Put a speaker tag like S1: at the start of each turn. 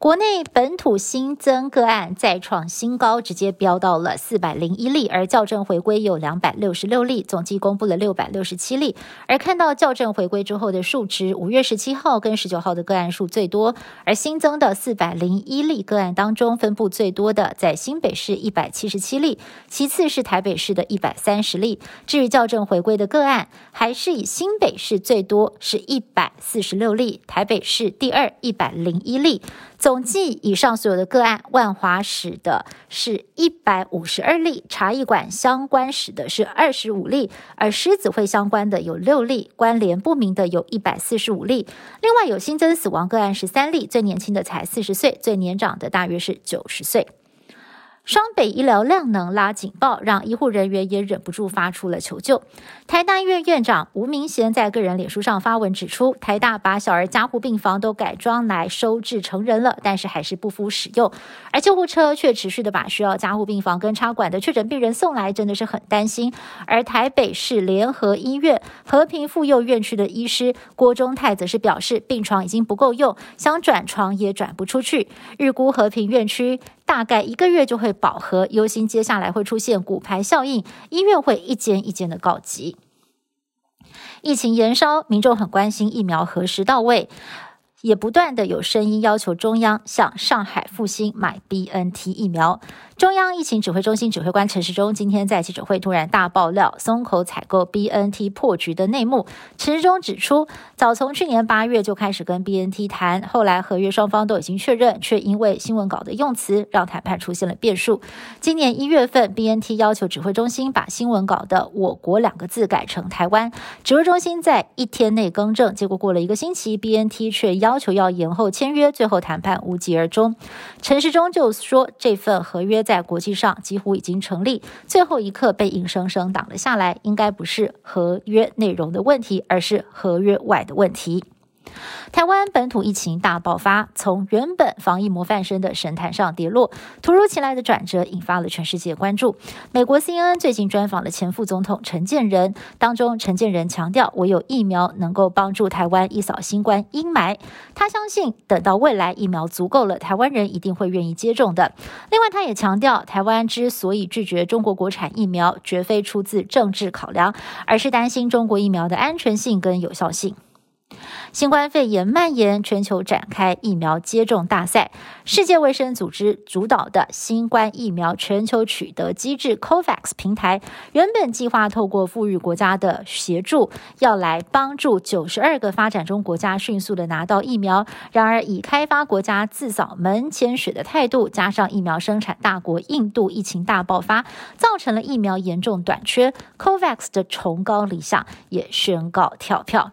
S1: 国内本土新增个案再创新高，直接飙到了四百零一例，而校正回归有两百六十六例，总计公布了六百六十七例。而看到校正回归之后的数值，五月十七号跟十九号的个案数最多，而新增的四百零一例个案当中，分布最多的在新北市一百七十七例，其次是台北市的一百三十例。至于校正回归的个案，还是以新北市最多，是一百四十六例，台北市第二一百零一例。总总计以上所有的个案，万华史的是一百五十二例，茶艺馆相关史的是二十五例，而狮子会相关的有六例，关联不明的有一百四十五例。另外有新增死亡个案十三例，最年轻的才四十岁，最年长的大约是九十岁。双北医疗量能拉警报，让医护人员也忍不住发出了求救。台大医院院长吴明贤在个人脸书上发文指出，台大把小儿加护病房都改装来收治成人了，但是还是不敷使用，而救护车却持续的把需要加护病房跟插管的确诊病人送来，真的是很担心。而台北市联合医院和平妇幼院区的医师郭忠泰则是表示，病床已经不够用，想转床也转不出去，预估和平院区。大概一个月就会饱和，忧心接下来会出现骨牌效应，医院会一间一间的告急。疫情延烧，民众很关心疫苗何时到位。也不断的有声音要求中央向上海复兴买 B N T 疫苗。中央疫情指挥中心指挥官陈时中今天在记者会突然大爆料松口采购 B N T 破局的内幕。陈时中指出，早从去年八月就开始跟 B N T 谈，后来合约双方都已经确认，却因为新闻稿的用词让谈判出现了变数。今年一月份，B N T 要求指挥中心把新闻稿的“我国”两个字改成“台湾”，指挥中心在一天内更正，结果过了一个星期，B N T 却要。要求要延后签约，最后谈判无疾而终。陈时中就说，这份合约在国际上几乎已经成立，最后一刻被硬生生挡了下来，应该不是合约内容的问题，而是合约外的问题。台湾本土疫情大爆发，从原本防疫模范生的神坛上跌落，突如其来的转折引发了全世界关注。美国 CNN 最近专访了前副总统陈建仁，当中陈建仁强调，唯有疫苗能够帮助台湾一扫新冠阴霾。他相信，等到未来疫苗足够了，台湾人一定会愿意接种的。另外，他也强调，台湾之所以拒绝中国国产疫苗，绝非出自政治考量，而是担心中国疫苗的安全性跟有效性。新冠肺炎蔓延，全球展开疫苗接种大赛。世界卫生组织主导的新冠疫苗全球取得机制 COVAX 平台，原本计划透过富裕国家的协助，要来帮助九十二个发展中国家迅速的拿到疫苗。然而，以开发国家自扫门前雪的态度，加上疫苗生产大国印度疫情大爆发，造成了疫苗严重短缺。COVAX 的崇高理想也宣告跳票。